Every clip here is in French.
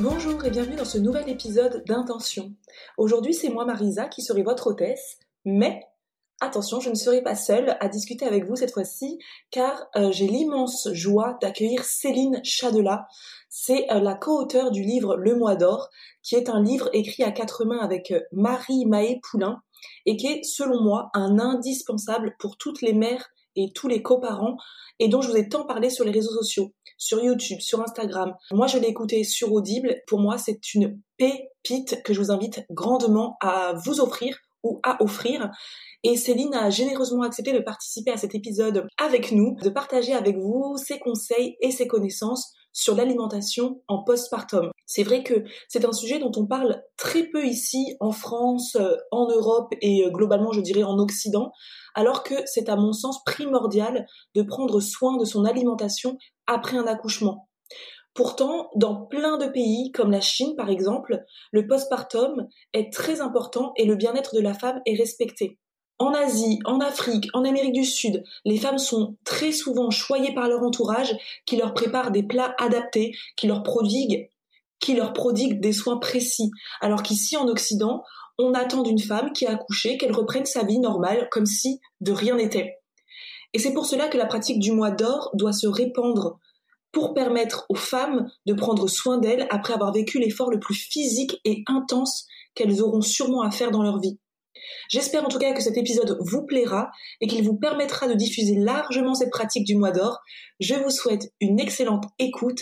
Bonjour et bienvenue dans ce nouvel épisode d'Intention. Aujourd'hui, c'est moi Marisa qui serai votre hôtesse, mais attention, je ne serai pas seule à discuter avec vous cette fois-ci car euh, j'ai l'immense joie d'accueillir Céline Chadela. C'est euh, la co-auteure du livre Le Mois d'Or, qui est un livre écrit à quatre mains avec euh, Marie Mahé Poulain et qui est, selon moi, un indispensable pour toutes les mères et tous les coparents et dont je vous ai tant parlé sur les réseaux sociaux, sur YouTube, sur Instagram. Moi, je l'ai écouté sur Audible. Pour moi, c'est une pépite que je vous invite grandement à vous offrir ou à offrir. Et Céline a généreusement accepté de participer à cet épisode avec nous, de partager avec vous ses conseils et ses connaissances sur l'alimentation en postpartum. C'est vrai que c'est un sujet dont on parle très peu ici en France, euh, en Europe et euh, globalement je dirais en Occident, alors que c'est à mon sens primordial de prendre soin de son alimentation après un accouchement. Pourtant, dans plein de pays, comme la Chine par exemple, le postpartum est très important et le bien-être de la femme est respecté. En Asie, en Afrique, en Amérique du Sud, les femmes sont très souvent choyées par leur entourage qui leur prépare des plats adaptés, qui leur prodiguent qui leur prodigue des soins précis. Alors qu'ici en Occident, on attend d'une femme qui a accouché qu'elle reprenne sa vie normale comme si de rien n'était. Et c'est pour cela que la pratique du mois d'or doit se répandre pour permettre aux femmes de prendre soin d'elles après avoir vécu l'effort le plus physique et intense qu'elles auront sûrement à faire dans leur vie. J'espère en tout cas que cet épisode vous plaira et qu'il vous permettra de diffuser largement cette pratique du mois d'or. Je vous souhaite une excellente écoute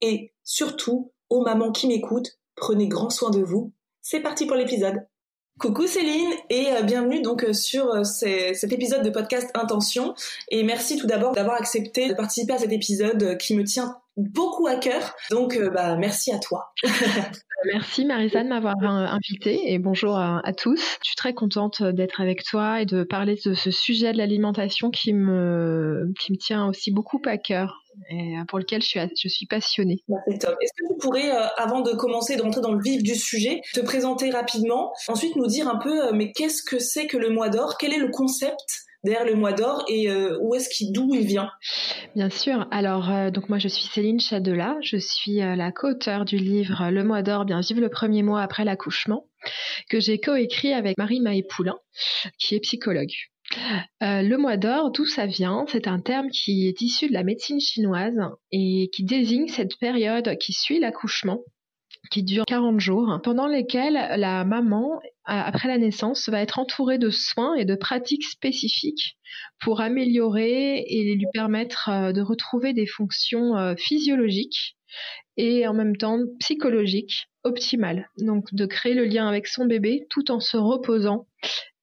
et surtout, aux mamans qui m'écoutent, prenez grand soin de vous. C'est parti pour l'épisode. Coucou Céline et euh, bienvenue donc euh, sur euh, cet épisode de podcast Intention et merci tout d'abord d'avoir accepté de participer à cet épisode qui me tient beaucoup à cœur. Donc bah merci à toi. Merci Marisa de m'avoir euh, invitée et bonjour à, tous. Je suis très contente d'être avec toi et de parler de ce sujet de l'alimentation qui me, qui me tient aussi beaucoup à cœur et pour lequel je suis, je suis passionnée. Bah. Est-ce que tu pourrais, euh, avant de commencer, de rentrer dans le vif du sujet, te présenter rapidement, ensuite nous dire un peu, euh, mais qu'est-ce que c'est que le mois d'or? Quel est le concept derrière le mois d'or et euh, d'où il vient? Bien sûr. Alors, euh, donc moi, je suis Céline Chadela. Je suis euh, la co-auteure du livre Le mois d'or, bien vivre le premier mois après l'accouchement, que j'ai coécrit avec Marie Mahé Poulain, qui est psychologue. Euh, le mois d'or, d'où ça vient? C'est un terme qui est issu de la médecine chinoise et qui désigne cette période qui suit l'accouchement qui dure 40 jours, pendant lesquels la maman, après la naissance, va être entourée de soins et de pratiques spécifiques pour améliorer et lui permettre euh, de retrouver des fonctions euh, physiologiques et en même temps psychologiques optimales. Donc de créer le lien avec son bébé tout en se reposant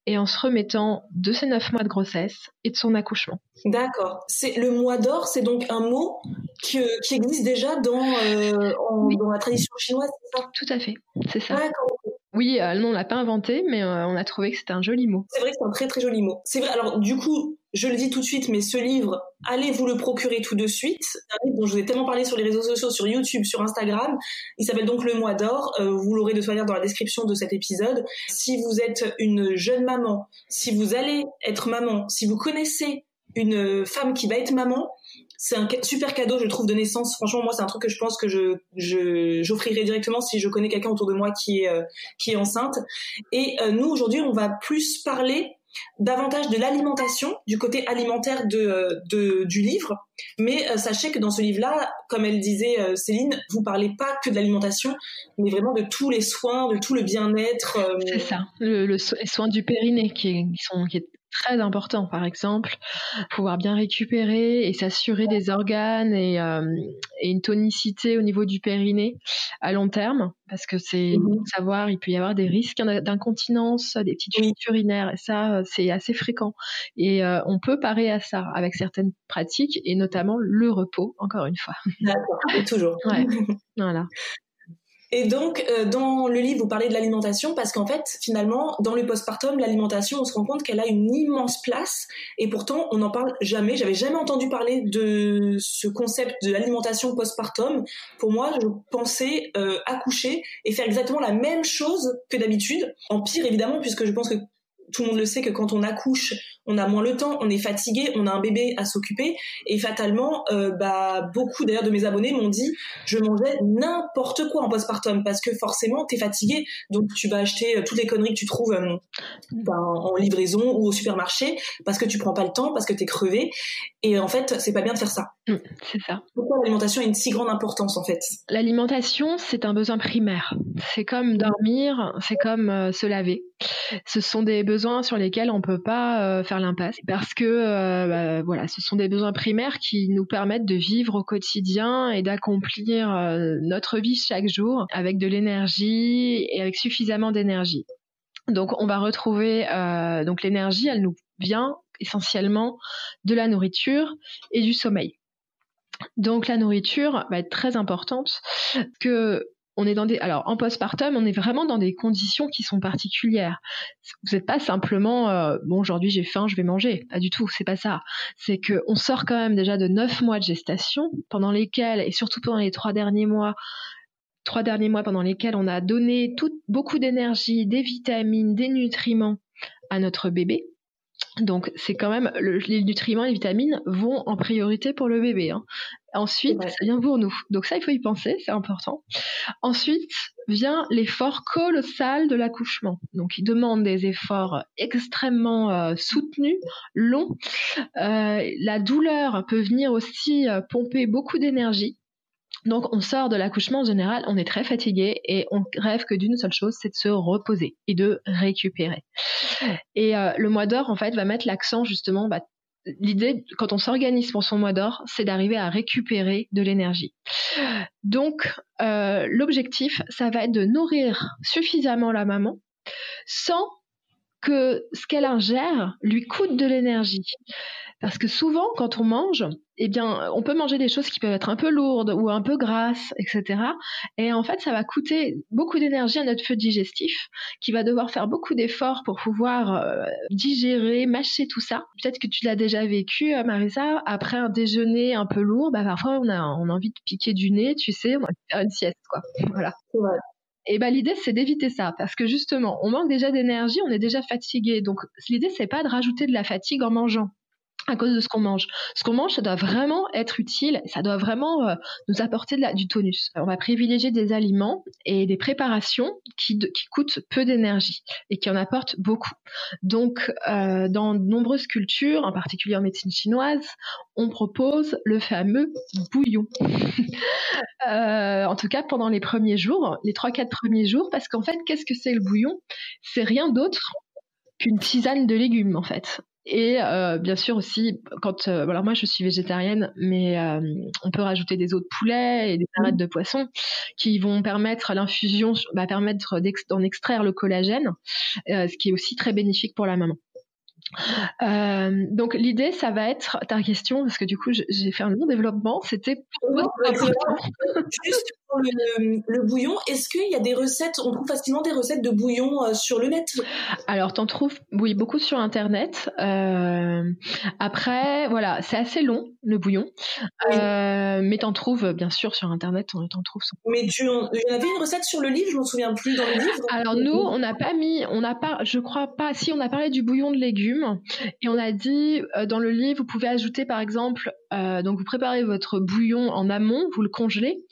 et en se remettant de ses neuf mois de grossesse et de son accouchement. D'accord. C'est le mois d'or, c'est donc un mot qui, euh, qui existe déjà dans, euh, en- Oui. dans la tradition chinoise, c'est ça? Tout à fait, c'est ça. D'accord. Oui, euh, non, on l'a pas inventé, mais euh, on a trouvé que c'était un joli mot. C'est vrai que c'est un très très joli mot. C'est vrai. Alors du coup, je le dis tout de suite, mais ce livre, allez vous le procurer tout de suite. C'est un livre dont je vous ai tellement parlé sur les réseaux sociaux, sur YouTube, sur Instagram. Il s'appelle donc Le Mois d'Or. Euh, vous l'aurez de toute manière dans la description de cet épisode. Si vous êtes une jeune maman, si vous allez être maman, si vous connaissez une femme qui va être maman, c'est un super cadeau, je trouve, de naissance. Franchement, moi, c'est un truc que je pense que je, je j'offrirai directement si je connais quelqu'un autour de moi qui est, euh, qui est enceinte. Et euh, nous, aujourd'hui, on va plus parler davantage de l'alimentation, du côté alimentaire de, euh, de du livre. Mais sachez que dans ce livre-là, comme elle disait Céline, vous parlez pas que de l'alimentation, mais vraiment de tous les soins, de tout le bien-être. C'est ça, le, le, soin du périnée qui, qui sont qui est très important, par exemple, pouvoir bien récupérer et s'assurer des organes et, euh, et, une tonicité au niveau du périnée à long terme, parce que c'est mmh savoir, il peut y avoir des risques d'incontinence, des petites fuites urinaires, et ça, c'est assez fréquent. Et euh, on peut parer à ça avec certaines pratiques, et notamment le repos, encore une fois. D'accord, toujours. Ouais. voilà. Et donc, euh, dans le livre, vous parlez de l'alimentation parce qu'en fait, finalement, dans le postpartum, l'alimentation, on se rend compte qu'elle a une immense place et pourtant, on n'en parle jamais. J'avais jamais entendu parler de ce concept de l'alimentation postpartum. Pour moi, je pensais euh, accoucher et faire exactement la même chose que d'habitude. En pire, évidemment, puisque je pense que tout le monde le sait que quand on accouche, on a moins le temps, on est fatigué, on a un bébé à s'occuper. Et fatalement, euh, bah beaucoup d'ailleurs de mes abonnés m'ont dit je mangeais n'importe quoi en postpartum parce que forcément t'es fatigué, donc tu vas acheter euh, toutes les conneries que tu trouves euh, ben, en livraison ou au supermarché parce que tu prends pas le temps, parce que t'es crevé. Et en fait c'est pas bien de faire ça. Mmh, c'est ça. Pourquoi l'alimentation a une si grande importance en fait? L'alimentation c'est un besoin primaire. C'est comme dormir, c'est comme se laver. Ce sont des besoins sur lesquels on peut pas faire l'impasse parce que euh, bah, voilà, ce sont des besoins primaires qui nous permettent de vivre au quotidien et d'accomplir euh, notre vie chaque jour avec de l'énergie et avec suffisamment d'énergie. Donc on va retrouver euh, donc l'énergie, elle nous vient essentiellement de la nourriture et du sommeil. Donc la nourriture va être très importante. Que on est dans des alors en postpartum on est vraiment dans des conditions qui sont particulières. Vous n'êtes pas simplement euh, bon aujourd'hui j'ai faim je vais manger. Pas du tout c'est pas ça. C'est que on sort quand même déjà de neuf mois de gestation pendant lesquels et surtout pendant les trois derniers mois trois derniers mois pendant lesquels on a donné beaucoup d'énergie des vitamines des nutriments à notre bébé donc c'est quand même les nutriments, les vitamines vont en priorité pour le bébé. Hein. Ensuite, ça vient pour nous. Donc ça, il faut y penser, c'est important. Ensuite vient l'effort colossal de l'accouchement. Donc il demande des efforts extrêmement euh, soutenus, longs. Euh, la douleur peut venir aussi euh, pomper beaucoup d'énergie. Donc on sort de l'accouchement en général, on est très fatigué et on rêve que d'une seule chose, c'est de se reposer et de récupérer. Et euh, le mois d'or en fait va mettre l'accent justement. Bah, L'idée, quand on s'organise pour son mois d'or, c'est d'arriver à récupérer de l'énergie. Donc, euh, l'objectif, ça va être de nourrir suffisamment la maman sans que ce qu'elle ingère lui coûte de l'énergie. Parce que souvent, quand on mange, eh bien, on peut manger des choses qui peuvent être un peu lourdes ou un peu grasses, etc. Et en fait, ça va coûter beaucoup d'énergie à notre feu digestif, qui va devoir faire beaucoup d'efforts pour pouvoir euh, digérer, mâcher tout ça. Peut-être que tu l'as déjà vécu, euh, Marisa, après un déjeuner un peu lourd, bah, parfois on a, a envie de piquer du nez, tu sais, on va faire une sieste, quoi. Voilà. Et ben l'idée c'est d'éviter ça parce que justement on manque déjà d'énergie, on est déjà fatigué. Donc l'idée c'est pas de rajouter de la fatigue en mangeant à cause de ce qu'on mange. Ce qu'on mange, ça doit vraiment être utile, ça doit vraiment euh, nous apporter du tonus. On va privilégier des aliments et des préparations qui, qui coûtent peu d'énergie et qui en apportent beaucoup. Donc, euh, dans de nombreuses cultures, en particulier en médecine chinoise, on propose le fameux bouillon. euh, en tout cas, pendant les premiers jours, les 3-4 premiers jours, parce qu'en fait, qu'est-ce que c'est le bouillon? C'est rien d'autre qu'une tisane de légumes en fait. Et euh, bien sûr aussi, quand euh, alors moi je suis végétarienne, mais euh, on peut rajouter des os de poulet et des arêtes de poisson qui vont permettre l'infusion, va permettre d'en extraire le collagène, ce qui est aussi très bénéfique pour la maman. Euh, donc l'idée, ça va être ta question parce que du coup j'ai fait un long développement. C'était juste le, le bouillon, est-ce qu'il y a des recettes, on trouve facilement des recettes de bouillon euh, sur le net? Alors, t'en trouves, oui, beaucoup sur Internet. Euh, après, voilà, c'est assez long, le bouillon. Euh, mais t'en trouves, bien sûr, sur Internet, t'en trouves. Mais tu en, il y avait une recette sur le livre, je m'en souviens plus, dans le livre Alors, nous, on n'a pas mis, on n'a pas, je crois pas, si, on a parlé du bouillon de légumes. Et on a dit, dans le livre, vous pouvez ajouter, par exemple, donc vous préparez votre bouillon en amont, vous le congelez.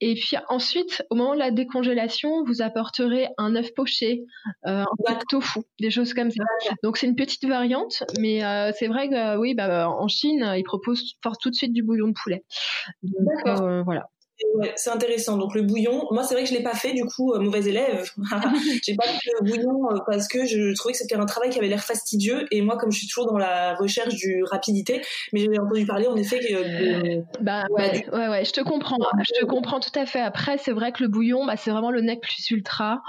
Et puis ensuite, au moment de la décongélation, vous apporterez un œuf poché, euh, un tofu, des choses comme ça. Donc c'est une petite variante, mais euh, c'est vrai que oui, bah, en Chine, ils proposent tout de suite du bouillon de poulet. Donc euh, voilà. Ouais, c'est intéressant. Donc le bouillon, moi c'est vrai que je l'ai pas fait du coup, euh, mauvais élève. j'ai pas fait le bouillon euh, parce que je trouvais que c'était un travail qui avait l'air fastidieux et moi comme je suis toujours dans la recherche du rapidité, mais j'avais entendu parler en effet que bah, ouais, ouais, ouais, je te comprends, je te comprends tout à fait. Après c'est vrai que le bouillon, bah, c'est vraiment le nec plus ultra.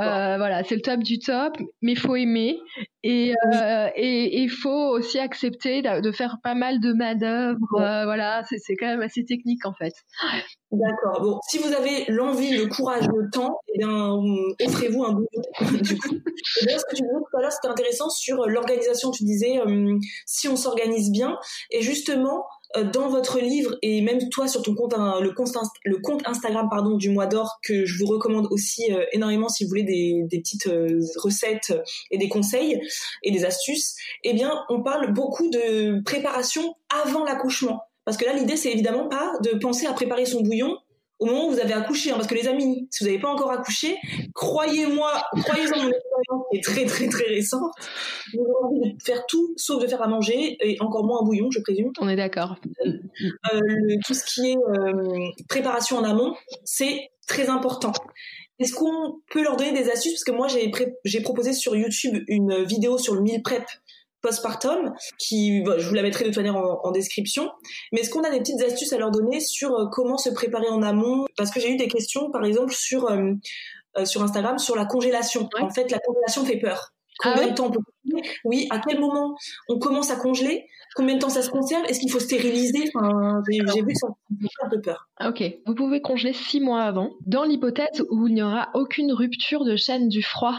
Euh, voilà, c'est le top du top, mais faut aimer et et il faut aussi accepter de, faire pas mal de manœuvres. voilà, c'est quand même assez technique en fait. D'accord. Bon, si vous avez l'envie, le courage, le temps, eh bien, offrez-vous un bouillon. du coup. Et ce que tu disais tout à l'heure, c'était intéressant sur l'organisation. Tu disais euh, si on s'organise bien. Et justement, euh, dans votre livre et même toi sur ton compte, le compte, le compte Instagram pardon du mois d'or que je vous recommande aussi euh, énormément si vous voulez des, des petites recettes et des conseils et des astuces. Eh bien, on parle beaucoup de préparation avant l'accouchement. Parce que là, l'idée, c'est évidemment pas de penser à préparer son bouillon au moment où vous avez accouché. Hein, parce que les amis, si vous n'avez pas encore accouché, croyez-moi, croyez-en mon expérience qui est très très très récente, vous avez envie de faire tout sauf de faire à manger, et encore moins un bouillon, je présume. On est d'accord. Euh, tout ce qui est euh, préparation en amont, c'est très important. Est-ce qu'on peut leur donner des astuces? Parce que moi, j'ai proposé sur YouTube une vidéo sur le meal prep postpartum, qui, je vous la mettrai de toute manière en, description. Mais est-ce qu'on a des petites astuces à leur donner sur euh, comment se préparer en amont? Parce que j'ai eu des questions, par exemple, sur euh, euh, sur Instagram, sur la congélation. En fait, la congélation fait peur. Ah Combien de temps on peut congeler? Oui, à quel moment on commence à congeler? Combien de temps ça se conserve? Est-ce qu'il faut stériliser? Enfin, J'ai vu que ça un peu peur. Ok, vous pouvez congeler six mois avant, dans l'hypothèse où il n'y aura aucune rupture de chaîne du froid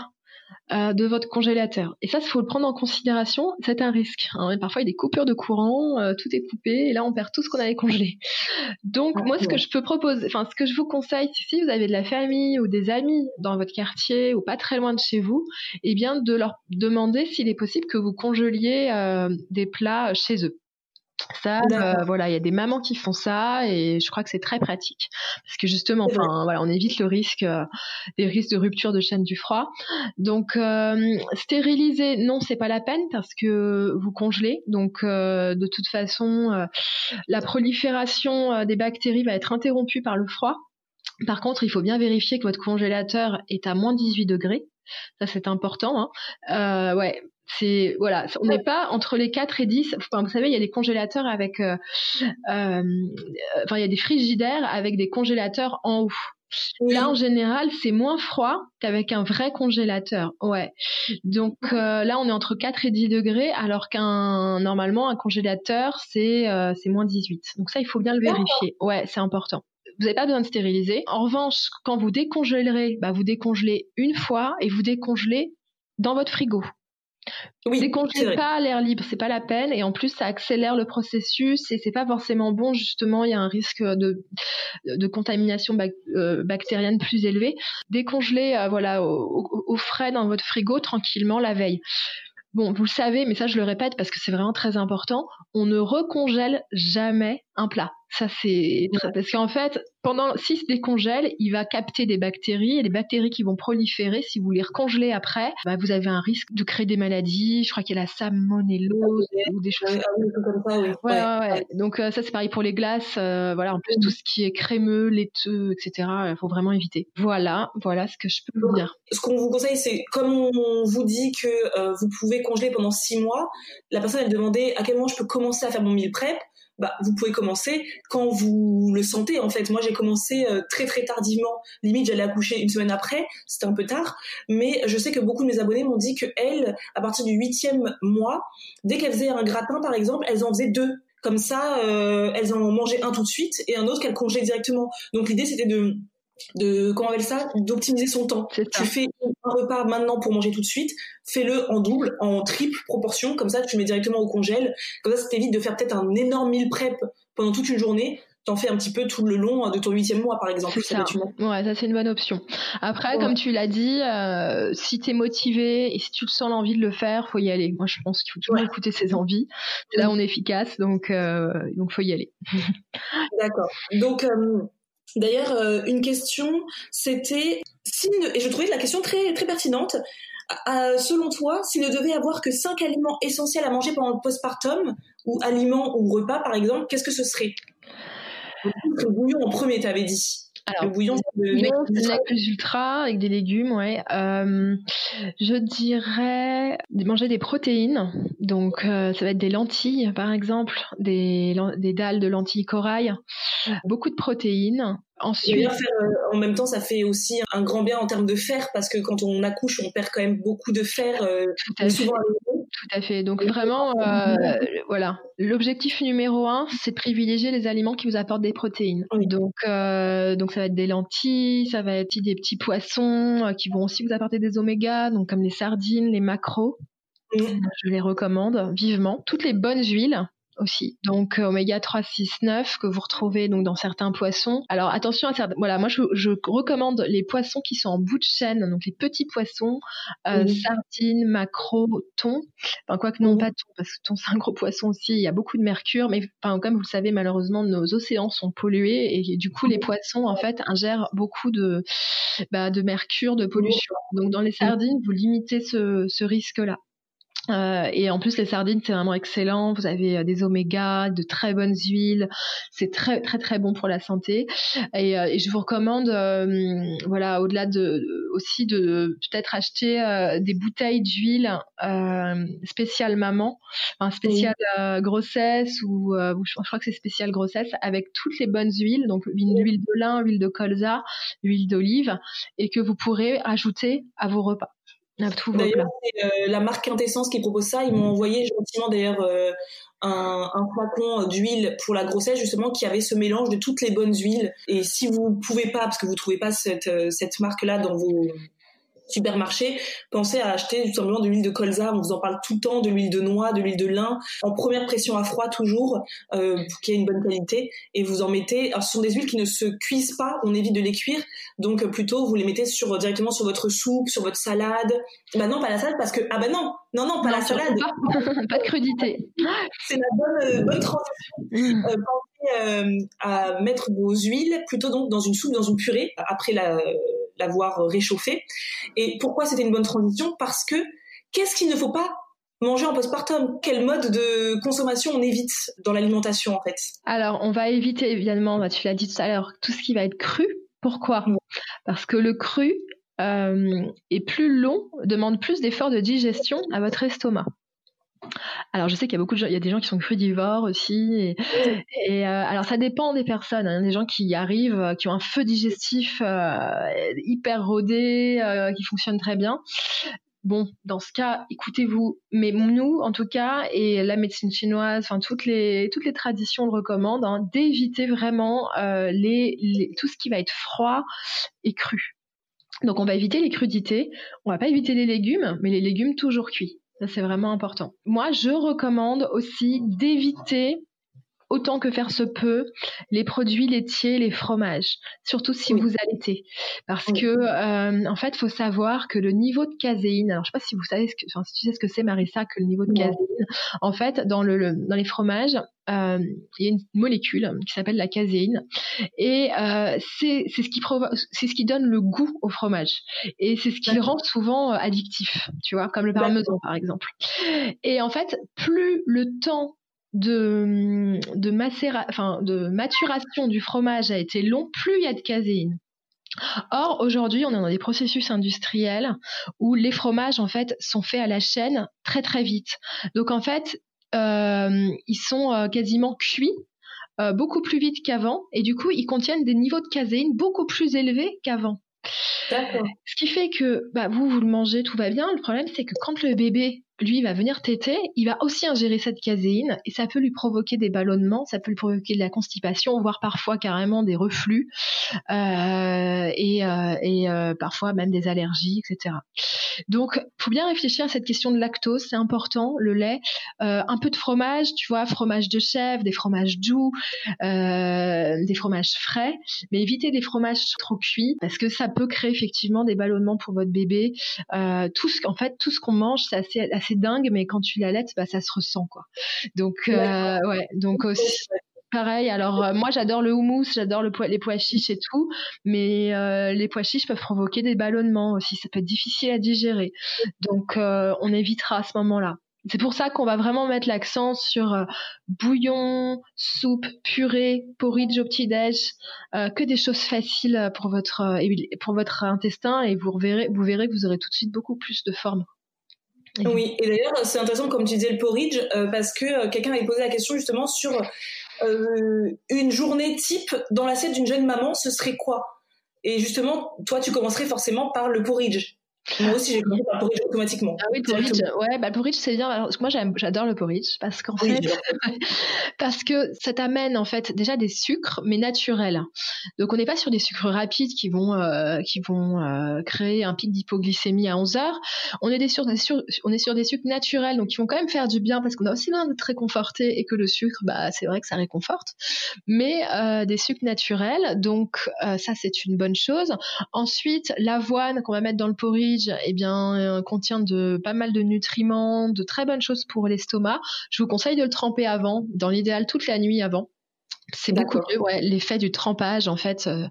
euh, de votre congélateur. Et ça, il faut le prendre en considération, c'est un risque. Hein. Parfois, il y a des coupures de courant, euh, tout est coupé, et là, on perd tout ce qu'on avait congelé. Donc, moi, ce que je peux proposer, enfin, ce que je vous conseille, si vous avez de la famille ou des amis dans votre quartier ou pas très loin de chez vous, eh bien, de leur demander s'il est possible que vous congeliez euh, des plats chez eux. Ça, euh, voilà, il y a des mamans qui font ça et je crois que c'est très pratique parce que justement, enfin, voilà, on évite le risque, euh, des risques de rupture de chaîne du froid. Donc, euh, stériliser, non, c'est pas la peine parce que vous congelez. Donc, de toute façon, la prolifération des bactéries va être interrompue par le froid. Par contre, il faut bien vérifier que votre congélateur est à moins 18 degrés. Ça, c'est important. Hein. ouais, c'est voilà, on n'est pas entre les 4 et 10. vous savez, il y a des congélateurs avec, euh, euh, enfin, il y a des frigidaires avec des congélateurs en haut. Là, en général, c'est moins froid qu'avec un vrai congélateur. Ouais. Donc euh, là, on est entre 4 et 10 degrés, alors qu'un normalement un congélateur c'est c'est moins 18. Donc ça, il faut bien le vérifier. Ouais, c'est important. Vous n'avez pas besoin de stériliser. En revanche, quand vous décongélerez, bah, vous décongelez une fois et vous décongelez dans votre frigo. Oui, Décongèle pas à l'air libre, c'est pas la peine, et en plus ça accélère le processus et c'est pas forcément bon. Justement, il y a un risque de, de contamination euh, bactérienne plus élevé. Décongeler, euh, voilà, au, frais dans votre frigo tranquillement la veille. Bon, vous le savez, mais ça je le répète parce que c'est vraiment très important. On ne recongèle jamais un plat. Ça c'est parce qu'en fait, pendant s'il se décongèle, il va capter des bactéries et les bactéries qui vont proliférer. Si vous les recongelez après, bah, vous avez un risque de créer des maladies. Je crois qu'il y a la salmonellose ou des choses comme ça. Oui. Ouais, ouais, ouais. Donc euh, ça c'est pareil pour les glaces. Euh, voilà, en plus tout ce qui est crémeux, laiteux, etc. Il faut vraiment éviter. Voilà, voilà ce que je peux vous dire. Ce qu'on vous conseille, c'est comme on vous dit que euh, vous pouvez congeler pendant six mois, la personne elle demandait à quel moment je peux commencer à faire mon meal prep bah, vous pouvelle commencer quand vous le sentez. En fait, moi, j'ai commencé euh, très très tardivement. Limite, j'allais accoucher une semaine après. C'était un peu tard, mais je sais que beaucoup de mes abonnés m'ont dit que elles, à partir du huitième mois, dès qu'elles faisaient un gratin, par exemple, elles en faisaient deux Comme ça, euh, elles en mangé un tout de suite et un autre qu'elles congèlent directement. Donc l'idée, c'était de de comment on appelle ça d'optimiser son temps. Tu fais un repas maintenant pour manger tout de suite, fais-le en double, en triple proportion, comme ça tu mets directement au congèle. Comme ça, ça t'évite de faire peut-être un énorme meal prep pendant toute une journée t'en fais un petit peu tout le long de ton huitième mois, par exemple. Ça. Ouais, ça c'est une bonne option. Après, comme tu l'as dit, euh, si t'es motivé et si tu sens l'envie de le faire, faut y aller. Moi, je pense qu'il faut toujours écouter ses envies. Là, on est efficace, donc euh, donc faut y aller. D'accord. Donc euh, D'ailleurs, euh, une question, c'était et je trouvais la question très très pertinente. selon toi, s'il ne devait avoir que cinq aliments essentiels à manger pendant le postpartum, ou aliments ou repas par exemple, qu'est-ce que ce serait? Le bouillon en premier, tu avais dit. Alors, le bouillon, c'est ultra avec des légumes, ouais. Euh, je dirais manger des protéines. Donc, euh, ça va être des lentilles, par exemple, des, des dalles de lentilles corail. Beaucoup de protéines. Ensuite, euh, en même temps, ça fait aussi un grand bien en termes de fer parce que quand on accouche, on perd quand même beaucoup de fer. Tout à fait. Tout à fait. Donc vraiment, euh, voilà, l'objectif numéro un, c'est de privilégier les aliments qui vous apportent des protéines. Donc, euh, donc ça va être des lentilles, ça va être des petits poissons euh, qui vont aussi vous apporter des omégas, donc comme les sardines, les macros. Je les recommande vivement. Toutes les bonnes huiles, aussi. Donc euh, oméga 3, 6, 9 que vous retrouvez donc dans certains poissons. Alors attention à certains. Voilà, moi je, recommande les poissons qui sont en bout de chaîne, donc les petits poissons, euh, sardines, maquereaux, thon. Enfin quoi que non pas thon parce que thon c'est un gros poisson aussi. Il y a beaucoup de mercure, mais enfin, comme vous le savez malheureusement nos océans sont pollués et du coup les poissons en fait ingèrent beaucoup de bah, de mercure, de pollution. Donc dans les sardines vous limitez ce, ce risque là. Euh, et en plus, les sardines, c'est vraiment excellent. Vous avez euh, des omégas, de très bonnes huiles. C'est très, très, très bon pour la santé. Et, euh, et je vous recommande, euh, voilà, au-delà de, aussi de peut-être acheter des bouteilles d'huile spéciale maman, enfin spéciale grossesse ou je crois que c'est spéciale grossesse avec toutes les bonnes huiles, donc l'huile de lin, huile de colza, huile d'olive, et que vous pourrez ajouter à vos repas. D'ailleurs, c'est euh, la marque Quintessence qui propose ça. Ils m'ont envoyé gentiment d'ailleurs euh, un, un, flacon d'huile pour la grossesse justement qui avait ce mélange de toutes les bonnes huiles. Et si vous pouvez pas, parce que vous trouvez pas cette, euh, cette marque-là dans vos supermarché, pensez à acheter tout simplement de l'huile de colza. On vous en parle tout le temps, de l'huile de noix, de l'huile de lin, en première pression à froid toujours, euh, pour qu'il y ait une bonne qualité. Et vous en mettez. Alors, ce sont des huiles qui ne se cuisent pas. On évite de les cuire. Donc, plutôt, vous les mettez sur directement sur votre soupe, sur votre salade. Bah non, pas la salade parce que ah bah non, non non, pas la salade. Pas, de crudité. C'est la bonne euh, bonne transition. Mm. Euh, pensez euh, à mettre vos huiles plutôt donc dans une soupe, dans une purée après la l'avoir réchauffé. Et pourquoi c'était une bonne transition? Parce que qu'est-ce qu'il ne faut pas manger en postpartum? Quel mode de consommation on évite dans l'alimentation en fait? Alors on va éviter évidemment, bah, tu l'as dit tout à l'heure, tout ce qui va être cru. Pourquoi? Parce que le cru euh, est plus long, demande plus d'efforts de digestion à votre estomac. Alors je sais qu'il y a beaucoup de gens, il y a des gens qui sont crudivores aussi. Et, euh, alors ça dépend des personnes. Hein. Des gens qui arrivent, euh, qui ont un feu digestif euh, hyper rodé, qui fonctionne très bien. Bon, dans ce cas, écoutez-vous. Mais nous, en tout cas, et la médecine chinoise, enfin toutes les toutes les traditions le recommandent, hein, d'éviter vraiment les, tout ce qui va être froid et cru. Donc on va éviter les crudités, on va pas éviter les légumes, mais les légumes toujours cuits c'est vraiment important. Moi, je recommande aussi d'éviter autant que faire se peut les produits laitiers, les fromages, surtout si vous allaitez, parce que euh, en fait, faut savoir que le niveau de caséine. Alors, je sais pas si vous savez ce que, enfin, si tu sais ce que c'est, Marissa, que le niveau de caséine. En fait, dans le, dans les fromages, euh, il y a une molécule qui s'appelle la caséine et euh, c'est ce qui c'est ce qui donne le goût au fromage et c'est ce qui le rend souvent addictif tu vois comme le parmesan par exemple et en fait plus le temps de, de, enfin, de maturation du fromage a été long, plus il y a de caséine. Or, aujourd'hui, on est dans des processus industriels où les fromages, en fait, sont faits à la chaîne très très vite. Donc, en fait, euh, ils sont euh, quasiment cuits euh, beaucoup plus vite qu'avant et du coup, ils contiennent des niveaux de caséine beaucoup plus élevés qu'avant. Ce qui fait que bah, vous, vous le mangez, tout va bien. Le problème, c'est que quand le bébé lui, il va venir téter, il va aussi ingérer cette caséine et ça peut lui provoquer des ballonnements, ça peut lui provoquer de la constipation, voire parfois carrément des reflux euh, et, euh, euh, parfois même des allergies, etc. Donc, faut bien réfléchir à cette question de lactose, c'est important, le lait, un peu de fromage, tu vois, fromage de chèvre, des fromages doux, des fromages frais, mais évitez des fromages trop cuits parce que ça peut créer effectivement des ballonnements pour votre bébé. tout ce, en fait, tout ce qu'on mange, c'est assez dingue, mais quand tu l'allaites, bah, ça se ressent, quoi. Donc, ouais, donc aussi. Pareil, alors moi j'adore le houmous, j'adore le les pois chiches et tout, mais les pois chiches peuvent provoquer des ballonnements aussi, ça peut être difficile à digérer. Donc on évitera à ce moment-là. C'est pour ça qu'on va vraiment mettre l'accent sur euh, bouillon, soupe, purée, porridge au petit-déj, euh, que des choses faciles pour votre, euh, pour votre intestin et vous verrez, vous verrez que vous aurez tout de suite beaucoup plus de forme. Oui, et d'ailleurs, c'est intéressant comme tu disais le porridge, parce que quelqu'un avait posé la question justement sur une journée type dans l'assiette d'une jeune maman, ce serait quoi? Et justement, toi, tu commencerais forcément par le porridge. Moi aussi, j'ai commencé par le porridge automatiquement. Ah oui, porridge, ouais, bah, le porridge, c'est bien. Alors, moi, j'adore le porridge parce qu'en fait, parce que ça t'amène, en fait, déjà des sucres, mais naturels. Donc, on n'est pas sur des sucres rapides qui vont, euh, qui vont euh, créer un pic d'hypoglycémie à 11 heures. On est, des sur, des sur, on est sur des sucres naturels, donc qui vont quand même faire du bien parce qu'on a aussi besoin d'être réconforté et que le sucre, bah, c'est vrai que ça réconforte. Mais euh, des sucres naturels, donc ça, c'est une bonne chose. Ensuite, l'avoine qu'on va mettre dans le porridge, eh bien, euh, contient de pas mal de nutriments, de très bonnes choses pour l'estomac. Je vous conseille de le tremper avant, dans l'idéal toute la nuit avant. C'est beaucoup mieux, ouais, l'effet du trempage en fait euh,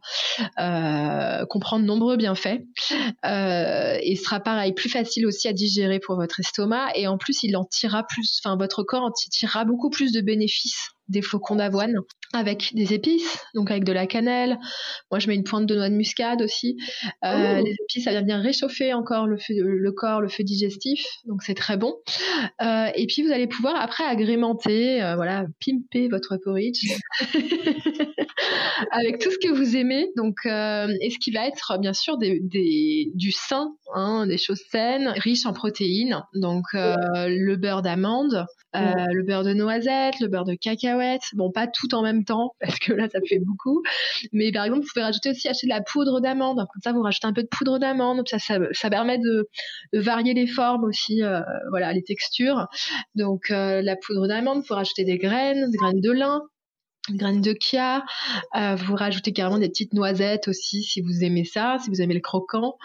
euh, comprend de nombreux bienfaits euh, et sera pareil plus facile aussi à digérer pour votre estomac et en plus il en tirera plus, enfin votre corps en tirera beaucoup plus de bénéfices des flocons d'avoine avec des épices, donc avec de la cannelle. Moi, je mets une pointe de noix de muscade aussi. Euh, oh. Les épices, ça vient bien réchauffer encore le, le corps, le feu digestif, donc c'est très bon. Euh, et puis, vous allez pouvoir après agrémenter, euh, voilà, pimper votre porridge avec tout ce que vous aimez. Donc, et ce qui va être bien sûr des, des, du sain, hein, des choses saines, riches en protéines. Donc, le beurre d'amande, le beurre de noisette, le beurre de cacahuète. Bon, pas tout en même temps parce que là, ça fait beaucoup. Mais par exemple, vous pouvez rajouter aussi acheter de la poudre d'amande. Comme ça, vous rajoutez un peu de poudre d'amande. Ça, ça, permet de, varier les formes aussi, euh, voilà, les textures. Donc, euh, la poudre d'amande, vous rajouter des graines, des graines de lin graines de chia, euh, vous rajoutez carrément des petites noisettes aussi si vous aimez ça, si vous aimez le croquant,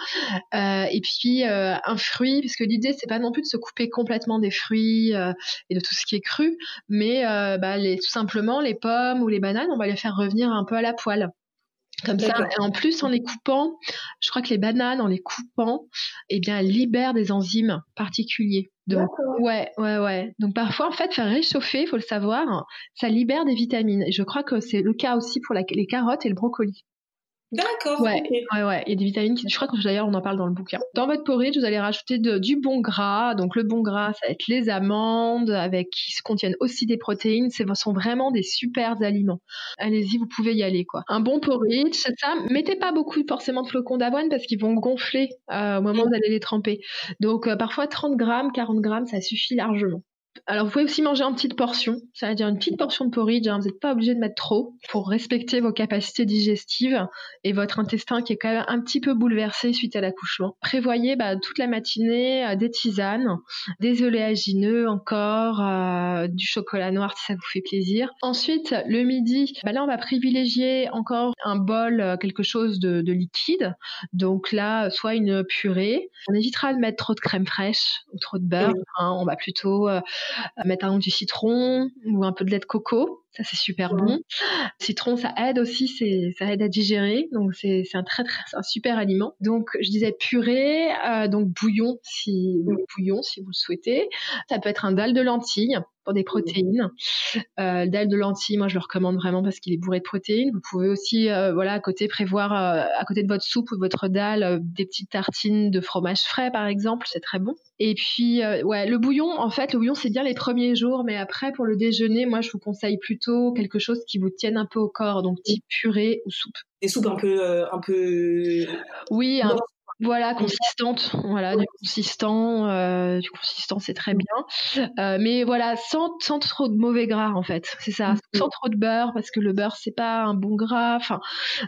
euh, et puis euh, un fruit, puisque l'idée c'est pas non plus de se couper complètement des fruits et de tout ce qui est cru, mais bah, tout simplement les pommes ou les bananes, on va les faire revenir un peu à la poêle. Comme ça, et en plus en les coupant, je crois que les bananes en les coupant, eh bien elles libèrent des enzymes particuliers. Donc, ouais, ouais, ouais. Donc parfois, en fait, faire réchauffer, il faut le savoir, ça libère des vitamines. Et je crois que c'est le cas aussi pour les carottes et le brocoli. D'accord. Ouais, ouais, ouais. Il y a des vitamines qui, je crois que d'ailleurs on en parle dans le bouquin. Dans votre porridge, vous allez rajouter du bon gras. Donc le bon gras, ça va être les amandes, avec qui contiennent aussi des protéines. Ce sont vraiment des super aliments. Allez-y, vous pouvez y aller quoi. Un bon porridge, c'est ça. Mettez pas beaucoup forcément de flocons d'avoine parce qu'ils vont gonfler euh, au moment où vous allez les tremper. Donc euh, parfois 30 grammes, 40 grammes, ça suffit largement. Alors, vous pouvez aussi manger en petites portions, c'est-à-dire une petite portion de porridge. Hein. vous n'êtes pas obligé de mettre trop pour respecter vos capacités digestives et votre intestin qui est quand même un petit peu bouleversé suite à l'accouchement. Prévoyez bah, toute la matinée euh, des tisanes, des oléagineux encore, euh, du chocolat noir si ça vous fait plaisir. Ensuite, le midi, bah, là, on va privilégier encore un bol, euh, quelque chose de, liquide. Donc là, soit une purée. On évitera de mettre trop de crème fraîche ou trop de beurre. Hein. on va plutôt mettre un du citron ou un peu de lait de coco. Ça, c'est super bon. Citron, ça aide aussi, c'est, ça aide à digérer. Donc, c'est, c'est un très, très, un super aliment. Donc, je disais purée, euh, donc bouillon si, bouillon si vous le souhaitez. Ça peut être un dalle de lentilles pour des protéines. Euh, le dalle de lentilles, moi, je le recommande vraiment parce qu'il est bourré de protéines. Vous pouvez aussi, euh, voilà, à côté prévoir, euh, à côté de votre soupe ou de votre dalle, des petites tartines de fromage frais, par exemple. C'est très bon. Et puis, ouais, le bouillon, en fait, le bouillon, c'est bien les premiers jours, mais après, pour le déjeuner, moi, je vous conseille plutôt quelque chose qui vous tienne un peu au corps, donc type purée ou soupe. Des soupes un peu, euh, un peu. Oui, Voilà, consistante, voilà, du consistant, euh, du consistant, c'est très bien. Euh, mais voilà, sans, sans trop de mauvais gras en fait, c'est ça, Mhm. sans trop de beurre parce que le beurre c'est pas un bon gras. Enfin,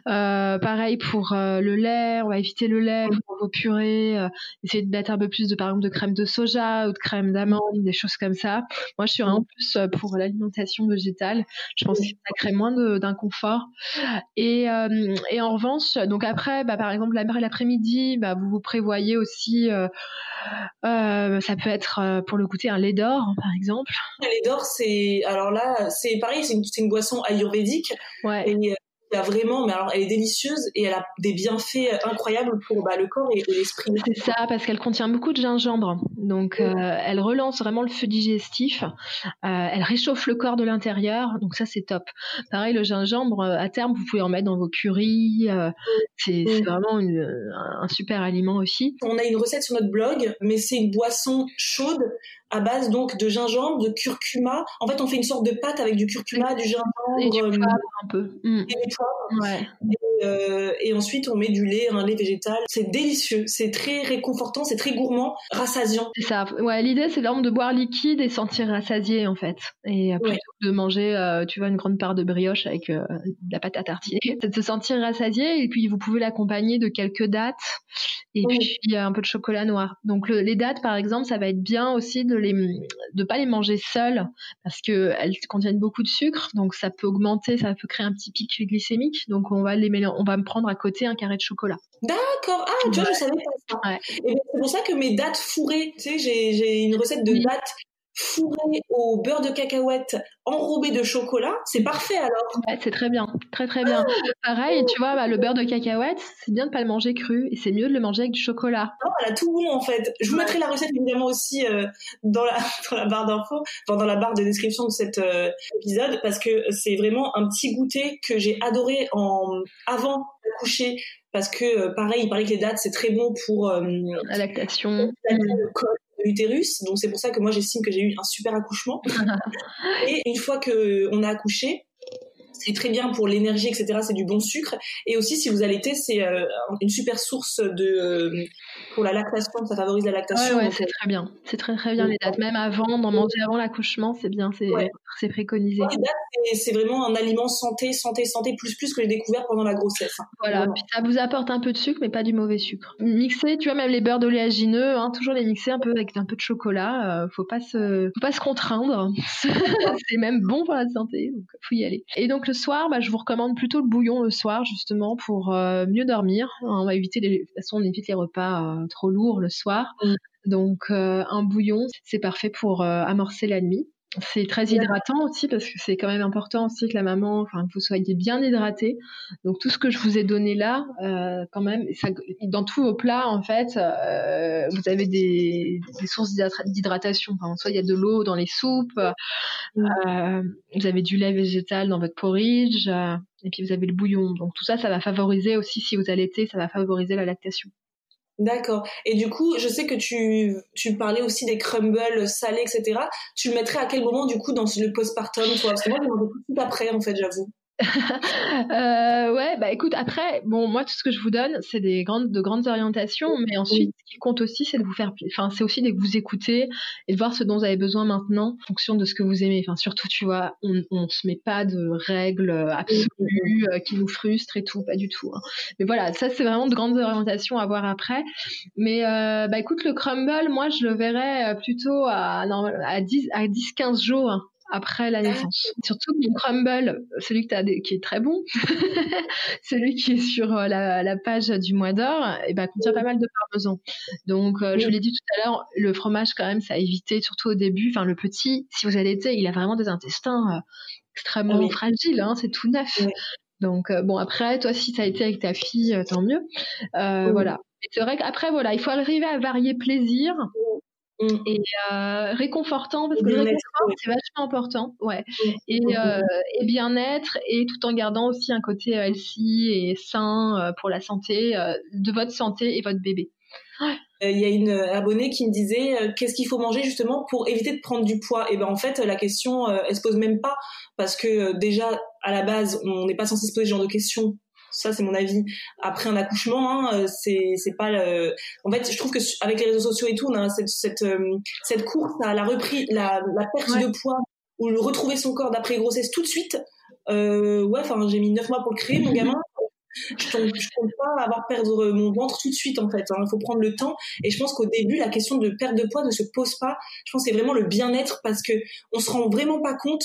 euh, pareil pour le lait, on va éviter le lait pour vos purées. essayer de mettre un peu plus de par exemple de crème de soja ou de crème d'amande, des choses comme ça. Moi, je suis vraiment plus pour l'alimentation végétale. Je pense que ça crée moins de- d'inconfort. Et, et en revanche, donc après, bah, par exemple, la- l'après-midi, bah, vous vous prévoyez aussi, euh, euh, ça peut être euh, pour le goûter un lait d'or, par exemple. Le lait d'or, c'est alors là, c'est pareil, c'est une, boisson ayurvédique Ouais. et il y a vraiment, mais alors elle est délicieuse et elle a des bienfaits incroyables pour bah, le corps et, et l'esprit. C'est ça, parce qu'elle contient beaucoup de gingembre. Donc, euh, elle relance vraiment le feu digestif. Euh, elle réchauffe le corps de l'intérieur. Donc, ça, c'est top. Pareil, le gingembre, euh, à terme, vous pouvez en mettre dans vos currys. euh, c'est vraiment une- un super aliment aussi. On a une recette sur notre blog, mais c'est une boisson chaude à base donc de gingembre, de curcuma. En fait, on fait une sorte de pâte avec du curcuma, du gingembre Et du euh, poivre un peu. Mm. et du poivre. Ouais. Et, euh, et ensuite, on met du lait, un lait végétal. C'est délicieux, c'est très réconfortant, c'est très gourmand, rassasiant. C'est ça. Ouais, l'idée, c'est vraiment de boire liquide et sentir rassasié, en fait. Et euh, plutôt Ouais. de manger, euh, tu vois, une grande part de brioche avec euh, de la pâte à tartiner. C'est de se sentir rassasié et puis vous pouvez l'accompagner de quelques dattes et Oui. puis un peu de chocolat noir. Donc le- les dattes, par exemple, ça va être bien aussi de les de pas les manger seules parce que elles contiennent beaucoup de sucre, donc ça peut augmenter, ça peut créer un petit pic glycémique. Donc on va les mélanger, on va me prendre à côté un carré de chocolat. D'accord. Ah, tu vois, je savais pas ça. Ouais. Et bien, c'est pour ça que mes dattes fourrées, tu sais, j'ai, une recette de Oui. Fourrées au beurre de cacahuète enrobées de chocolat. C'est parfait alors. Ouais, c'est très bien, très très bien. Pareil, tu vois, bah, le beurre de cacahuète, c'est bien de pas le manger cru et c'est mieux de le manger avec du chocolat. Non, elle a tout bon en fait. Je vous mettrai la recette évidemment aussi euh, dans, la, dans la barre d'infos, enfin, dans la barre de description de cet euh, épisode parce que c'est vraiment un petit goûter que j'ai adoré en avant d'accoucher parce que euh, pareil, il paraît que les dates c'est très bon pour euh, La lactation. le col de l'utérus. Donc c'est pour ça que moi j'estime que j'ai eu un super accouchement. et une fois que on a accouché, c'est très bien pour l'énergie, etc. C'est du bon sucre. Et aussi, si vous allaitez, c'est euh, une super source de euh, pour la lactation. Ça favorise la lactation. ouais, c'est très bien. C'est très très bien les dates. Même avant, d'en manger avant l'accouchement, c'est bien, c'est Ouais. préconisé. les dates, c'est- vraiment un aliment santé, santé, santé, plus plus que j'ai découvert pendant la grossesse. hein. Voilà, puis ça vous apporte un peu de sucre, mais pas du mauvais sucre. Mixer, tu vois, même les beurres d'oléagineux, hein, toujours les mixer un peu avec un peu de chocolat. euh, faut pas se, faut pas se contraindre. c'est même bon pour la santé, donc faut y aller. Et donc le soir, bah, je vous recommande plutôt le bouillon le soir, justement pour euh, mieux dormir. On va éviter les, de toute façon, on évite les repas euh, trop lourds le soir. Mm. Donc euh, un bouillon, c'est parfait pour amorcer la nuit. C'est très hydratant aussi parce que c'est quand même important aussi que la maman, enfin que vous soyez bien hydraté. Donc tout ce que je vous ai donné là, euh, quand même, ça, dans tous vos plats en fait, euh, vous avez des, des sources d'hydrata- d'hydratation. Enfin, soit il y a de l'eau dans les soupes, euh, vous avez du lait végétal dans votre porridge, et puis vous avez le bouillon. Donc tout ça, ça va favoriser aussi si vous allaitez, ça va favoriser la lactation. D'accord. Et du coup, je sais que tu, tu parlais aussi des crumbles salés, etc. Tu le mettrais à quel moment, du coup, dans le postpartum, toi? Parce que moi, je tout après, en fait, j'avoue. Euh, ouais, bah écoute, après, bon, moi, tout ce que je vous donne, c'est des grandes, de grandes orientations, mais ensuite, ce qui compte aussi, c'est de vous faire, enfin, c'est aussi de vous écouter et de voir ce dont vous avez besoin maintenant, en fonction de ce que vous aimez. Enfin, surtout, tu vois, on, on se met pas de règles absolues euh, qui nous frustrent et tout, pas du tout. hein. Mais voilà, ça, c'est vraiment de grandes orientations à voir après. Mais, euh, bah écoute, le crumble, moi, je le verrais euh, plutôt à, à 10, à 10, 15 jours. Après la naissance. Surtout que mon crumble, celui que as, qui est très bon, celui qui est sur euh, la, la page du mois d'or, et ben, contient pas mal de parmesan. Donc, euh, je vous l'ai dit tout à l'heure, le fromage, quand même, ça a évité, surtout au début. Enfin, le petit, si vous allaitez, il a vraiment des intestins euh, extrêmement Ah oui. fragiles, hein, c'est tout neuf. Oui. Donc, euh, bon, après, toi, si ça a été avec ta fille, tant mieux. Voilà. C'est vrai qu'après, voilà, il faut arriver à varier plaisir Mm. et euh, réconfortant parce Et que le réconfort oui. c'est vachement important ouais et, euh, et bien-être et tout en gardant aussi un côté euh, healthy et sain pour la santé de votre santé et votre bébé Il y a une abonnée qui me disait qu'est-ce qu'il faut manger justement pour éviter de prendre du poids? Et ben en fait la question elle se pose même pas parce que déjà à la base on n'est pas censé se poser ce genre de questions Ça, c'est mon avis. Après un accouchement, hein, euh, c'est c'est pas. Le... En fait, je trouve que avec les réseaux sociaux et tout, on a cette cette euh, cette course à la reprise, la, la perte de poids ou le retrouver son corps d'après grossesse tout de suite. Euh, ouais, enfin, j'ai mis neuf mois pour le créer, mon gamin. Je ne compte pas avoir perdre mon ventre tout de suite en fait. Hein. Il faut prendre le temps. Et je pense qu'au début, la question de perte de poids ne se pose pas. Je pense que c'est vraiment le bien-être parce que on se rend vraiment pas compte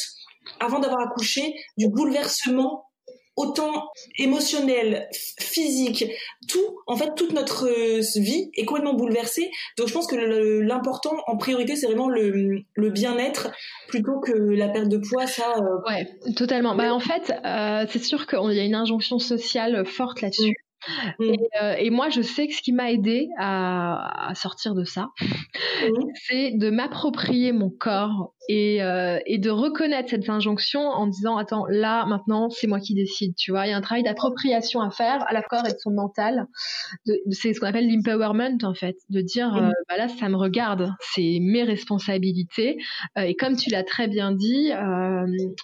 avant d'avoir accouché du bouleversement autant émotionnel, physique, tout, en fait, toute notre euh, vie est complètement bouleversée. Donc, je pense que l'important, en priorité, c'est vraiment le, le bien-être plutôt que la perte de poids. Ça. Euh... Ouais, totalement. Bah, en fait, euh, c'est sûr qu'il y a une injonction sociale forte là-dessus. Mm. Mm. Euh, et, moi, je sais que ce qui m'a aidé à, sortir de ça, mm. c'est de m'approprier mon corps et, euh, et, de reconnaître cette injonction en disant attends là maintenant c'est moi qui décide tu vois il y a un travail d'appropriation à faire à la corps et de son mental c'est ce qu'on appelle l'empowerment en fait de dire mm. euh, bah là ça me regarde c'est mes responsabilités et comme tu l'as très bien dit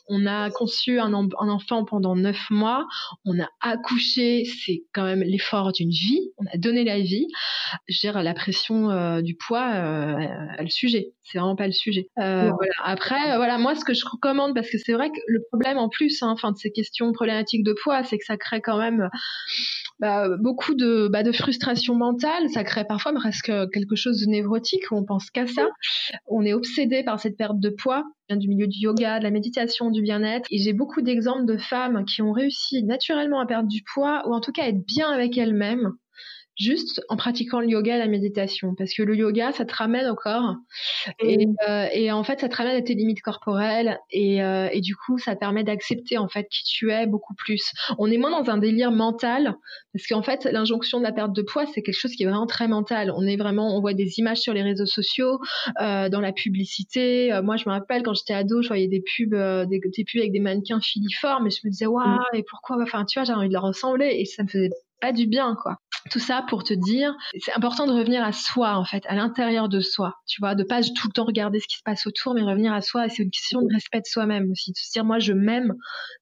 on a conçu un, un enfant pendant neuf mois on a accouché c'est quand même l'effort d'une vie, on a donné la vie. Je veux dire, la pression euh, du poids, euh, le sujet. C'est vraiment pas le sujet. Euh, voilà. Après, voilà, moi, ce que je recommande, parce que c'est vrai que le problème en plus, hein, enfin, de ces questions problématiques de poids, c'est que ça crée quand même bah, beaucoup de, bah, de frustration mentale. Ça crée parfois presque quelque chose de névrotique où on pense qu'à ça. On est obsédé par cette perte de poids du milieu du yoga, de la méditation, du bien-être. Et j'ai beaucoup d'exemples de femmes qui ont réussi naturellement à perdre du poids ou en tout cas à être bien avec elles-mêmes juste en pratiquant le yoga et la méditation. Parce que le yoga, ça te ramène au corps. Et, mmh. euh, et en fait, ça te ramène à tes limites corporelles. Et, euh, et du coup, ça permet d'accepter en fait qui tu es beaucoup plus. On est moins dans un délire mental. Parce qu'en fait, l'injonction de la perte de poids, c'est quelque chose qui est vraiment très mental. On est vraiment, on voit des images sur les réseaux sociaux, euh, dans la publicité. Moi, je me rappelle quand j'étais ado, je voyais des pubs, des, des, pubs avec des mannequins filiformes, et je me disais, waouh, mmh. et pourquoi, enfin, tu vois, j'ai envie de leur ressembler, et ça me faisait pas du bien, quoi. Tout ça pour te dire, c'est important de revenir à soi, en fait, à l'intérieur de soi, tu vois, de pas tout le temps regarder ce qui se passe autour, mais revenir à soi. Et c'est une question de respect de soi-même aussi, de se dire, moi, je m'aime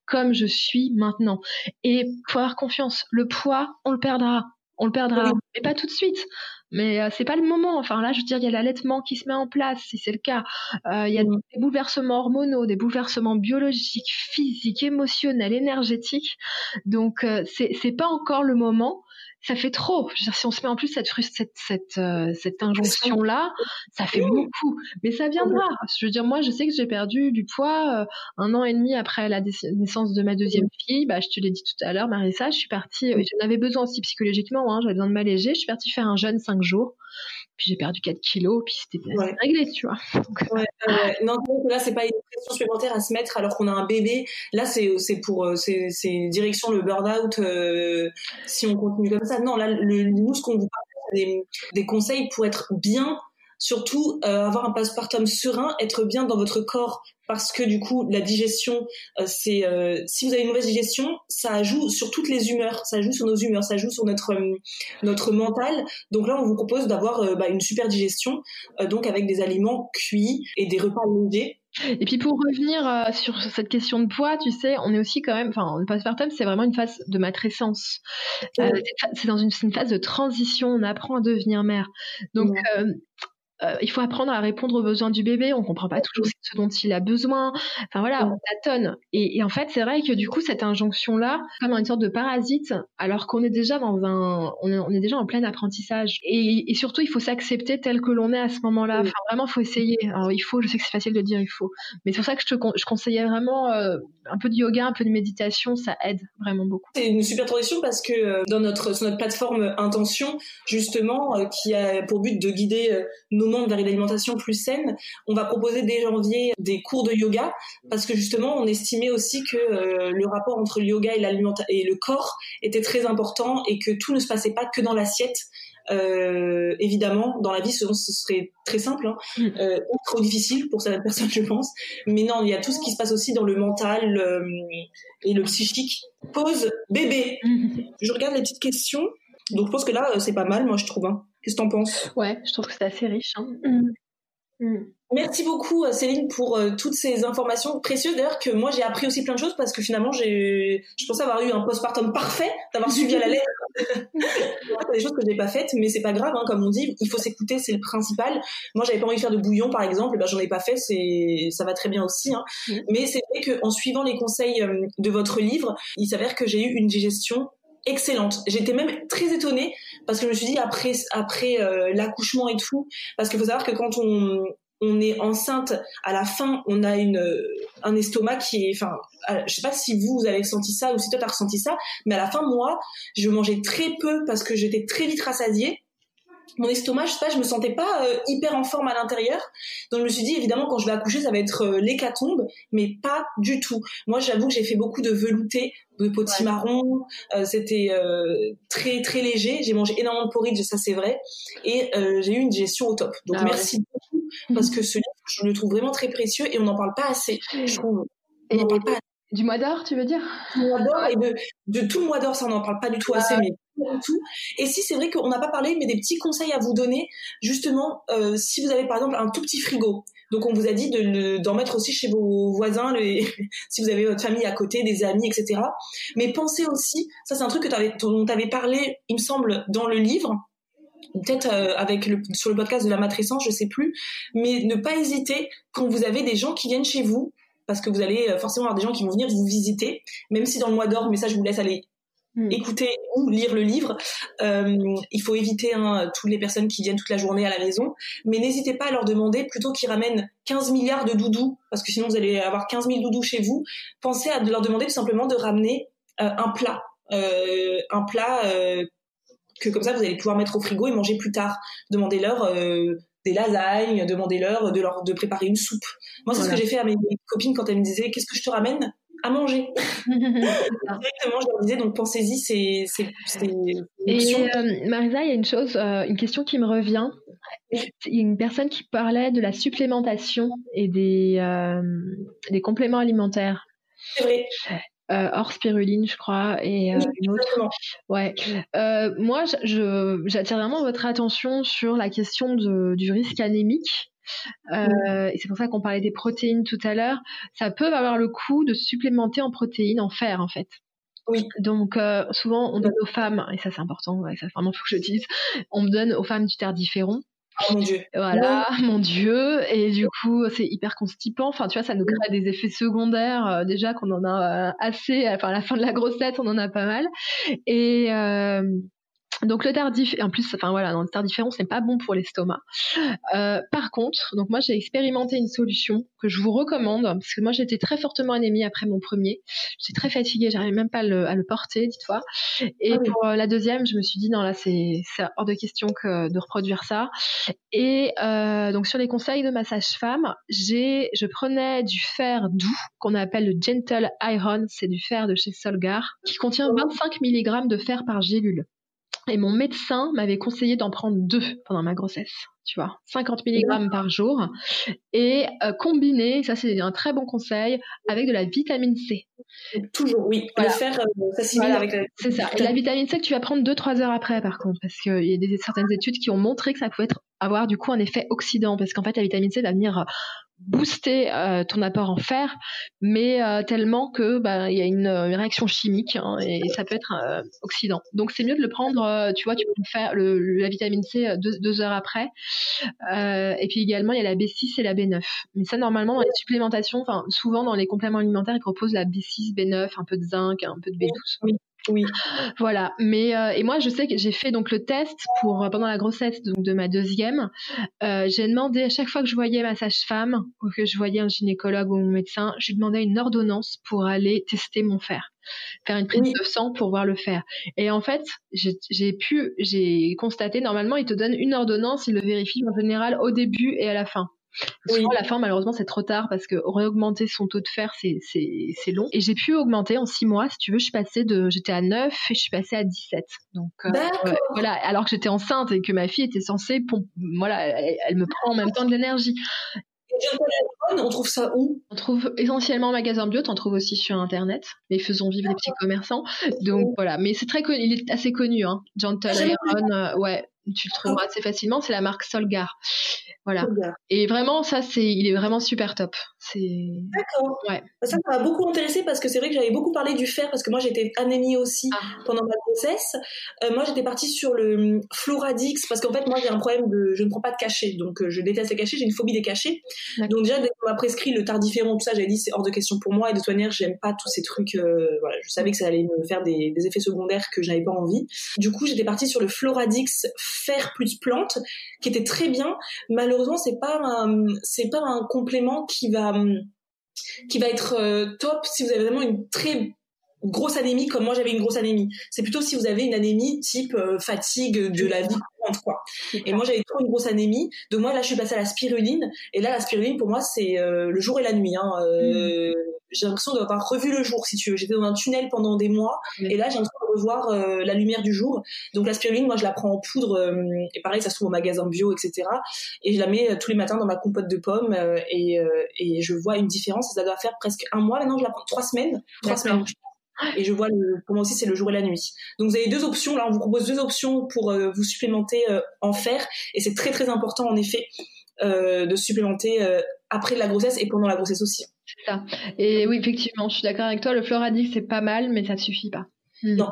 comme je suis maintenant. Et faut avoir confiance. Le poids, on le perdra. On le perdra, mais pas tout de suite. Mais euh, c'est pas le moment. Enfin là, je veux dire, il y a l'allaitement qui se met en place, si c'est le cas. Euh, il y a des bouleversements hormonaux, des bouleversements biologiques, physiques, émotionnels, énergétiques. Donc euh, c'est c'est pas encore le moment ça fait trop. Je veux dire, si on se met en plus cette cette cette, euh, cette injonction là, ça fait beaucoup. Mais ça viendra. Je veux dire, moi, je sais que j'ai perdu du poids euh, un an et demi après la naissance de ma deuxième fille. Bah, je te l'ai dit tout à l'heure, Marissa, je suis partie. J'en avais besoin aussi psychologiquement. Hein, J'avais besoin de m'alléger. Je suis partie faire un jeûne cinq jours puis j'ai perdu 4 kilos, puis c'était réglé, tu vois. ouais, non, là, c'est pas une pression supplémentaire à se mettre alors qu'on a un bébé. Là, c'est pour euh, c'est direction le burn-out euh, si on continue comme ça. Non, là, le, nous, ce qu'on vous parle, des, des conseils pour être bien surtout euh, avoir un postpartum serein, être bien dans votre corps parce que du coup la digestion euh, c'est euh, si vous avez une mauvaise digestion ça joue sur toutes les humeurs ça joue sur nos humeurs ça joue sur notre notre mental donc là on vous propose d'avoir bah, une super digestion donc avec des aliments cuits et des repas légers et puis pour revenir sur cette question de poids, tu sais, on est aussi quand même, enfin, le postpartum, c'est vraiment une phase de matrescence. c'est dans une, une, phase de transition, on apprend à devenir mère. Donc, euh, il faut apprendre à répondre aux besoins du bébé. On comprend pas toujours ce dont il a besoin. Enfin voilà, on tâtonne. Et, et en fait, c'est vrai que du coup, cette injonction-là, comme une sorte de parasite, alors qu'on est déjà dans un, on est, on est, déjà en plein apprentissage. Et, et surtout, il faut s'accepter tel que l'on est à ce moment-là. Enfin vraiment, faut essayer. Alors il faut. Je sais que c'est facile de dire il faut, mais c'est pour ça que je te, je conseillais vraiment euh, un peu de yoga, un peu de méditation. Ça aide vraiment beaucoup. C'est une super transition parce que euh, dans notre sur notre plateforme Intention, justement, qui a pour but de guider nos monde vers une alimentation plus saine, on va proposer dès janvier des cours de yoga parce que justement on estimait aussi que euh, le rapport entre le yoga et, et le corps était très important et que tout ne se passait pas que dans l'assiette. Euh, évidemment, dans la vie, ce, serait très simple, hein, mm. euh, ou trop difficile pour certaines personnes, je pense. Mais non, il y a tout ce qui se passe aussi dans le mental et le psychique. Pause bébé. Mm. Je regarde les petites questions. Donc je pense que là, c'est pas mal, moi je trouve. Hein. Qu'est-ce que t'en penses? Ouais, je trouve que c'est assez riche. Hein. Mm. Mm. Merci beaucoup Céline pour euh, toutes ces informations précieuses d'ailleurs que moi j'ai appris aussi plein de choses parce que finalement j'ai je pensais avoir eu un postpartum parfait d'avoir suivi à la lettre des choses que j'ai pas faites mais c'est pas grave hein, comme on dit il faut s'écouter c'est le principal moi j'avais pas envie de faire de bouillon par exemple ben j'en ai pas fait c'est ça va très bien aussi hein. Mm. mais c'est vrai qu'en suivant les conseils euh, de votre livre il s'avère que j'ai eu une digestion excellente. J'étais même très étonnée parce que je me suis dit après après euh, l'accouchement et tout, parce qu'il faut savoir que quand on on est enceinte, à la fin, on a une un estomac qui est, enfin, euh, je sais pas si vous, vous avez ressenti ça ou si toi t'as ressenti ça, mais à la fin, moi, je mangeais très peu parce que j'étais très vite rassasiée mon estomac, je sais pas, je me sentais pas euh, hyper en forme à l'intérieur. Donc je me suis dit évidemment quand je vais accoucher, ça va être euh, l'hécatombe, mais pas du tout. Moi, j'avoue que j'ai fait beaucoup de velouté, de potimarron, euh, c'était très très léger. J'ai mangé énormément de porridge, ça c'est vrai, et j'ai eu une digestion au top. Donc ah merci beaucoup parce que ce livre, je le trouve vraiment très précieux et on n'en parle pas assez. Je trouve. On n'en parle pas Du mois d'or, tu veux dire? Du mois d'or et de, de tout le mois d'or, ça on n'en parle pas du tout assez, mais tout. Et si c'est vrai qu'on n'a pas parlé, mais des petits conseils à vous donner, justement, euh, si vous avez par exemple un tout petit frigo. Donc on vous a dit de d'en mettre aussi chez vos voisins, si vous avez votre famille à côté, des amis, etc. Mais pensez aussi, ça c'est un truc que dont tu avais parlé, il me semble, dans le livre, peut-être euh, avec sur le podcast de la matrescence, je sais plus, mais ne pas hésiter quand vous avez des gens qui viennent chez vous, parce que vous allez euh, forcément avoir des gens qui vont venir vous visiter, même si dans le mois d'or, mais ça je vous laisse aller Hmm. écouter ou lire le livre. Euh, il faut éviter hein, toutes les personnes qui viennent toute la journée à la maison, mais n'hésitez pas à leur demander plutôt qu'ils ramènent 15 milliards de doudous, parce que sinon vous allez avoir 15 000 doudous chez vous. Pensez à leur demander tout simplement de ramener euh, un plat, euh, un plat que comme ça vous allez pouvoir mettre au frigo et manger plus tard. Demandez-leur des lasagnes, demandez-leur de leur de préparer une soupe. Moi, c'est ce que j'ai fait à mes copines quand elles me disaient qu'est-ce que je te ramène? À manger. Exactement, je leur disais, donc pensez-y, c'est. Et euh, Marisa, il y a une chose, euh, une question qui me revient. Il y a une personne qui parlait de la supplémentation et des, euh, des compléments alimentaires. C'est vrai. hors spiruline, je crois, et une autre. Ouais. moi, j'attire vraiment votre attention sur la question de, du risque anémique. Euh, et c'est pour ça qu'on parlait des protéines tout à l'heure. Ça peut avoir le coup de supplémenter en protéines, en fer en fait. Oui. Donc euh, souvent on donne aux femmes, et ça c'est important, ça vraiment faut que je dise, on me donne aux femmes du terdiféron. Oh mon dieu. Voilà, mon dieu. Et du coup, c'est hyper constipant. Enfin, tu vois, ça nous crée des effets secondaires. Euh, déjà qu'on en a assez. Enfin, à la fin de la grossesse, on en a pas mal. Et donc le tardif, en plus, enfin voilà, dans le tardiféron, ce n'est pas bon pour l'estomac. Euh, par contre, donc moi j'ai expérimenté une solution que je vous recommande parce que moi j'étais très fortement anémie après mon premier. J'étais très fatiguée, j'arrivais même pas à le, à le porter, dis-toi. Et ah pour euh, la deuxième, je me suis dit non là c'est hors de question que de reproduire ça. Et euh, donc sur les conseils de ma sage-femme, j'ai je prenais du fer doux qu'on appelle le gentle iron, c'est du fer de chez Solgar qui contient 25 mg de fer par gélule. Et mon médecin m'avait conseillé d'en prendre deux pendant ma grossesse, tu vois, 50 mg par jour. Et euh, combiner, ça c'est un très bon conseil, avec de la vitamine C. Toujours, oui. Le faire euh, avec la... C'est ça. Et la vitamine C que tu vas prendre 2-3 heures après, par contre, parce qu'il y a des, certaines études qui ont montré que ça pouvait être, avoir du coup un effet oxydant, parce qu'en fait la vitamine C va venir booster euh, ton apport en fer, mais euh, tellement que bah, il y a une, réaction chimique hein, et, ça peut être euh, oxydant. Donc c'est mieux de le prendre, tu vois, tu peux faire le, la vitamine C deux, heures après. et puis également il y a la B6 et la B9. Mais ça normalement dans les supplémentations, enfin souvent dans les compléments alimentaires ils proposent la B6, B9, un peu de zinc, un peu de B12. Oui. Voilà. Mais euh, et moi, je sais que j'ai fait donc le test pour euh, pendant la grossesse donc de ma deuxième. Euh, j'ai demandé à chaque fois que je voyais ma sage-femme ou que je voyais un gynécologue ou un médecin, je lui demandais une ordonnance pour aller tester mon fer, faire une prise de sang pour voir le fer. Et en fait, j'ai pu, j'ai constaté normalement, il te donne une ordonnance, il le vérifie en général au début et à la fin. Oui. à la fin, malheureusement, c'est trop tard parce que réaugmenter son taux de fer, c'est long. Et j'ai pu augmenter en 6 mois, si tu veux, je suis passée de, j'étais à 9 et je suis passée à 17. Donc, euh, voilà, alors que j'étais enceinte et que ma fille était censée, voilà, elle, me prend en même temps de l'énergie. On trouve ça où? On trouve essentiellement en magasin bio, on trouve aussi sur internet. Mais faisons vivre les petits commerçants. Donc voilà, mais c'est très connu, il est assez connu, hein. Gentle Iron, euh, ouais, tu le trouveras assez facilement. C'est la marque Solgar. Voilà. Et vraiment, ça, c'est, il est vraiment super top. C'est. D'accord. Ouais. Ça, m'a beaucoup intéressé parce que c'est vrai que j'avais beaucoup parlé du fer parce que moi, j'étais anémie aussi ah. pendant ma grossesse. Euh, moi, j'étais partie sur le hum, Floradix parce qu'en fait, moi, j'ai un problème de, je ne prends pas de cachet, donc euh, je déteste les cachets. J'ai une phobie des cachets. Donc déjà, dès qu'on m'a prescrit le tardiféron, tout ça, j'avais dit c'est hors de question pour moi. Et de toute manière, j'aime pas tous ces trucs. Euh, voilà, je savais que ça allait me faire des, des effets secondaires que j'avais pas envie. Du coup, j'étais partie sur le Floradix fer plus plante, qui était très bien. Malheureusement, c'est pas un, c'est pas un complément qui va qui va être euh, top si vous avez vraiment une très grosse anémie comme moi j'avais une grosse anémie. C'est plutôt si vous avez une anémie type euh, fatigue de la vie courante quoi. Et moi j'avais trop une grosse anémie, donc moi là je suis passée à la spiruline et là la spiruline pour moi c'est euh, le jour et la nuit. Hein. Euh, mm. J'ai l'impression d'avoir revu le jour si tu veux. J'étais dans un tunnel pendant des mois et là j'ai l'impression de revoir la lumière du jour. Donc la spiruline moi je la prends en poudre et pareil ça se trouve au magasin bio etc. Et je la mets tous les matins dans ma compote de pommes et, et je vois une différence. Ça doit faire presque un mois maintenant je la prends trois semaines. Trois semaines et je vois le, pour moi aussi c'est le jour et la nuit. Donc vous avez deux options là, on vous propose deux options pour euh, vous supplémenter euh, en fer et c'est très très important en effet euh, de supplémenter après la grossesse et pendant la grossesse aussi. Ça. Et oui effectivement, je suis d'accord avec toi, le Floradix c'est pas mal mais ça ne suffit pas. Non,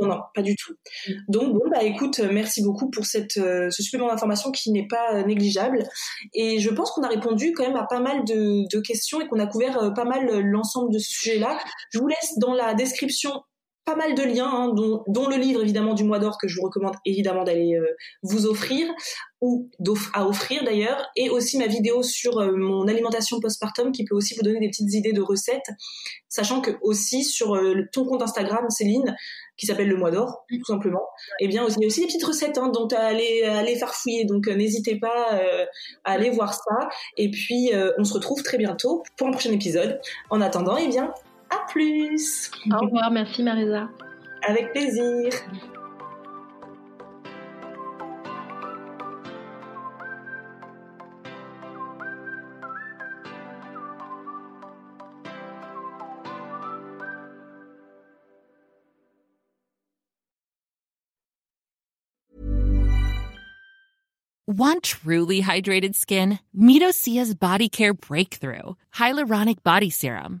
non, non, pas du tout. Mm. Donc bon, bah écoute, euh, merci beaucoup pour cette, euh, ce supplément d'information qui n'est pas euh, négligeable. Et je pense qu'on a répondu quand même à pas mal de, de questions et qu'on a couvert pas mal l'ensemble de ce sujet-là. Je vous laisse dans la description pas mal de liens, hein, dont, dont, le livre évidemment du mois d'or que je vous recommande évidemment d'aller euh, vous offrir ou à offrir d'ailleurs, et aussi ma vidéo sur euh, mon alimentation postpartum qui peut aussi vous donner des petites idées de recettes, sachant que aussi sur euh, ton compte Instagram Céline, qui s'appelle le mois d'or mm. tout simplement, et eh bien aussi, il y a aussi des petites recettes hein, dont à aller, aller farfouiller, donc n'hésitez pas à aller voir ça, et puis on se retrouve très bientôt pour un prochain épisode. En attendant, et eh bien à plus. Au revoir, merci Marisa. Avec plaisir. Want truly hydrated skin? Meet Osea's Body Care Breakthrough Hyaluronic Body Serum.